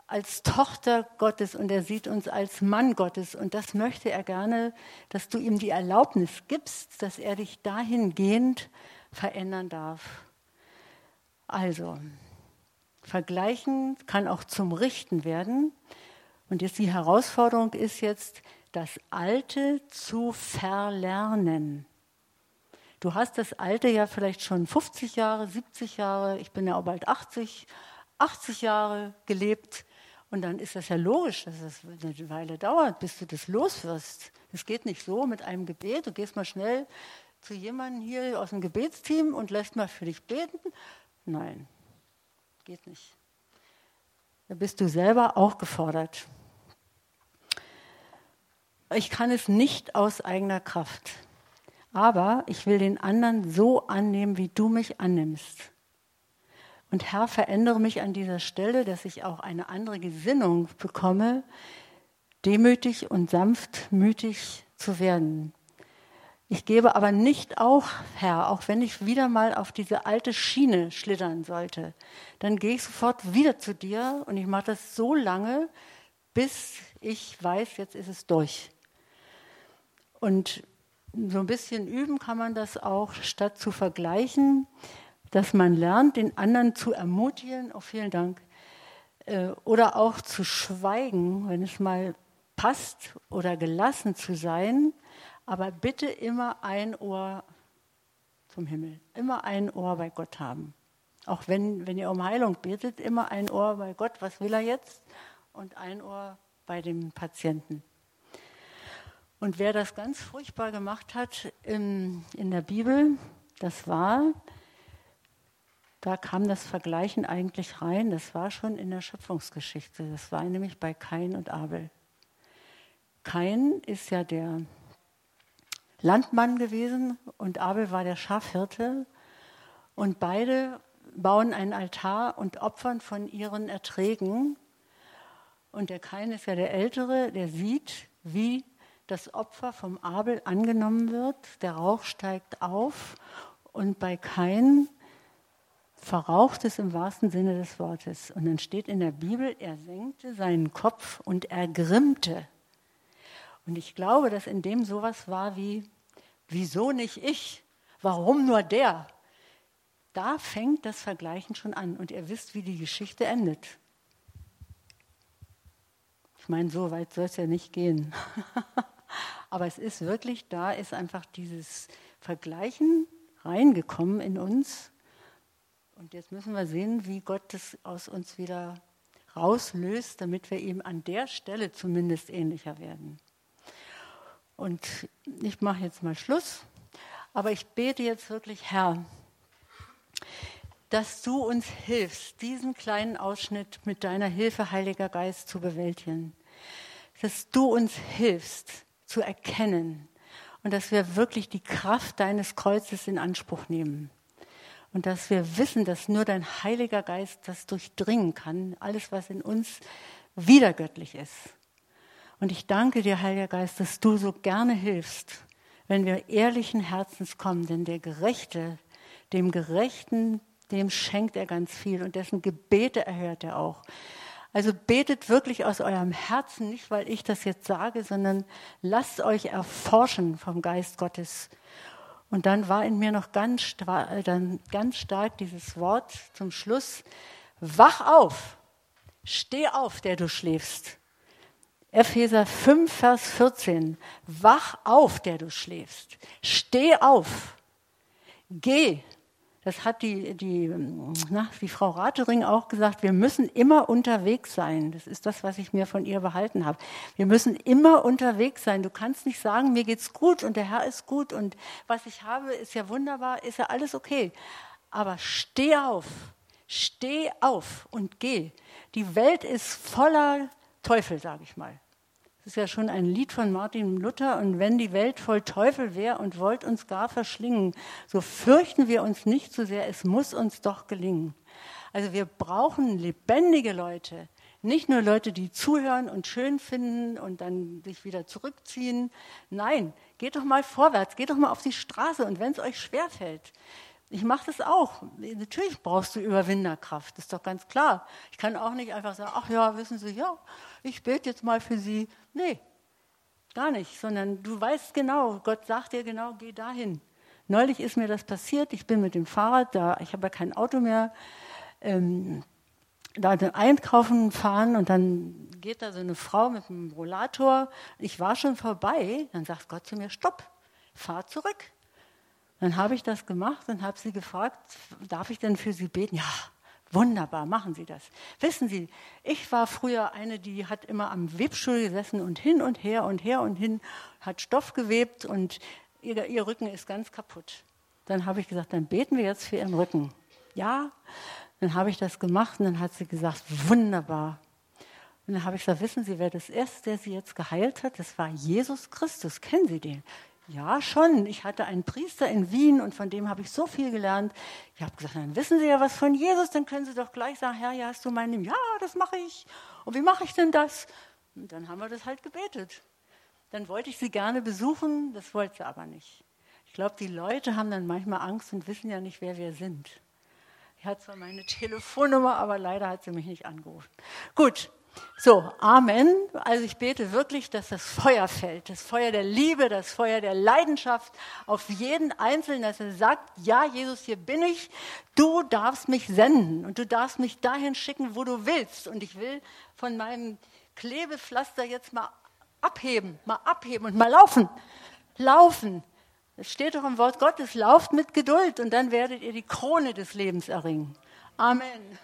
als Tochter Gottes und er sieht uns als Mann Gottes. Und das möchte er gerne, dass du ihm die Erlaubnis gibst, dass er dich dahingehend verändern darf. Also, vergleichen kann auch zum Richten werden. Und jetzt die Herausforderung ist jetzt, das Alte zu verlernen. Du hast das Alte ja vielleicht schon 50 Jahre, 70 Jahre, ich bin ja auch bald 80, 80 Jahre gelebt. Und dann ist das ja logisch, dass es eine Weile dauert, bis du das loswirst. Es geht nicht so mit einem Gebet, du gehst mal schnell zu jemandem hier aus dem Gebetsteam und lässt mal für dich beten. Nein, geht nicht. Da bist du selber auch gefordert. Ich kann es nicht aus eigener Kraft, aber ich will den anderen so annehmen, wie du mich annimmst. Und Herr, verändere mich an dieser Stelle, dass ich auch eine andere Gesinnung bekomme, demütig und sanftmütig zu werden. Ich gebe aber nicht auf, Herr, auch wenn ich wieder mal auf diese alte Schiene schlittern sollte, dann gehe ich sofort wieder zu dir und ich mache das so lange, bis ich weiß, jetzt ist es durch. Und so ein bisschen üben kann man das auch, statt zu vergleichen, dass man lernt, den anderen zu ermutigen, oh vielen Dank, äh, oder auch zu schweigen, wenn es mal passt, oder gelassen zu sein, aber bitte immer ein Ohr zum Himmel, immer ein Ohr bei Gott haben. Auch wenn, wenn ihr um Heilung betet, immer ein Ohr bei Gott, was will er jetzt? Und ein Ohr bei dem Patienten. Und wer das ganz furchtbar gemacht hat in, in der Bibel, das war, da kam das Vergleichen eigentlich rein, das war schon in der Schöpfungsgeschichte. Das war nämlich bei Kain und Abel. Kain ist ja der Landmann gewesen und Abel war der Schafhirte. Und beide bauen einen Altar und opfern von ihren Erträgen. Und der Kain ist ja der Ältere, der sieht, wie das Opfer vom Abel angenommen wird. Der Rauch steigt auf und bei Kain verraucht es im wahrsten Sinne des Wortes. Und dann steht in der Bibel, er senkte seinen Kopf und ergrimmte. Und ich glaube, dass in dem sowas war wie, wieso nicht ich? Warum nur der? Da fängt das Vergleichen schon an und ihr wisst, wie die Geschichte endet. Ich meine, so weit soll es ja nicht gehen. Aber es ist wirklich, da ist einfach dieses Vergleichen reingekommen in uns. Und jetzt müssen wir sehen, wie Gott das aus uns wieder rauslöst, damit wir ihm an der Stelle zumindest ähnlicher werden. Und ich mache jetzt mal Schluss, aber ich bete jetzt wirklich, Herr, dass du uns hilfst, diesen kleinen Ausschnitt mit deiner Hilfe, Heiliger Geist, zu bewältigen. Dass du uns hilfst zu erkennen und dass wir wirklich die Kraft deines Kreuzes in Anspruch nehmen. Und dass wir wissen, dass nur dein Heiliger Geist das durchdringen kann, alles, was in uns wiedergöttlich ist. Und ich danke dir, Heiliger Geist, dass du so gerne hilfst, wenn wir ehrlichen Herzens kommen, denn der Gerechte, dem Gerechten, dem schenkt er ganz viel und dessen Gebete erhört er auch. Also betet wirklich aus eurem Herzen, nicht weil ich das jetzt sage, sondern lasst euch erforschen vom Geist Gottes. Und dann war in mir noch ganz, dann ganz stark dieses Wort zum Schluss, wach auf, steh auf, der du schläfst. Epheser 5, Vers 14. Wach auf, der du schläfst. Steh auf. Geh. Das hat die, die, na, die Frau Ratering auch gesagt. Wir müssen immer unterwegs sein. Das ist das, was ich mir von ihr behalten habe. Wir müssen immer unterwegs sein. Du kannst nicht sagen, mir geht's gut und der Herr ist gut und was ich habe, ist ja wunderbar, ist ja alles okay. Aber steh auf. Steh auf und geh. Die Welt ist voller Teufel, sage ich mal. Das ist ja schon ein Lied von Martin Luther. Und wenn die Welt voll Teufel wäre und wollt uns gar verschlingen, so fürchten wir uns nicht so sehr, es muss uns doch gelingen. Also wir brauchen lebendige Leute, nicht nur Leute, die zuhören und schön finden und dann sich wieder zurückziehen. Nein, geht doch mal vorwärts, geht doch mal auf die Straße und wenn es euch schwerfällt, ich mache das auch. Natürlich brauchst du Überwinderkraft, das ist doch ganz klar. Ich kann auch nicht einfach sagen, ach ja, wissen Sie, ja, ich bete jetzt mal für Sie. Nee, gar nicht, sondern du weißt genau, Gott sagt dir genau, geh dahin. Neulich ist mir das passiert, ich bin mit dem Fahrrad da, ich habe ja kein Auto mehr, ähm, da einkaufen fahren und dann geht da so eine Frau mit einem Rollator. Ich war schon vorbei, dann sagt Gott zu mir, stopp, fahr zurück. Dann habe ich das gemacht und habe sie gefragt, darf ich denn für Sie beten? Ja, wunderbar, machen Sie das. Wissen Sie, ich war früher eine, die hat immer am Webstuhl gesessen und hin und her und her und hin, hat Stoff gewebt und ihr, ihr Rücken ist ganz kaputt. Dann habe ich gesagt, dann beten wir jetzt für Ihren Rücken. Ja, dann habe ich das gemacht und dann hat sie gesagt, wunderbar. Und dann habe ich gesagt, wissen Sie, wer das ist, der Sie jetzt geheilt hat? Das war Jesus Christus. Kennen Sie den? Ja, schon. Ich hatte einen Priester in Wien und von dem habe ich so viel gelernt. Ich habe gesagt, dann wissen Sie ja was von Jesus, dann können Sie doch gleich sagen, Herr, ja, hast du meinen? Ja, das mache ich. Und wie mache ich denn das? Und dann haben wir das halt gebetet. Dann wollte ich sie gerne besuchen, das wollte sie aber nicht. Ich glaube, die Leute haben dann manchmal Angst und wissen ja nicht, wer wir sind. Ich hat zwar meine Telefonnummer, aber leider hat sie mich nicht angerufen. Gut, so, Amen. Also ich bete wirklich, dass das Feuer fällt, das Feuer der Liebe, das Feuer der Leidenschaft auf jeden Einzelnen, dass er sagt, ja, Jesus, hier bin ich, du darfst mich senden und du darfst mich dahin schicken, wo du willst. Und ich will von meinem Klebepflaster jetzt mal abheben, mal abheben und mal laufen. Laufen. Es steht doch im Wort Gottes, lauft mit Geduld und dann werdet ihr die Krone des Lebens erringen. Amen.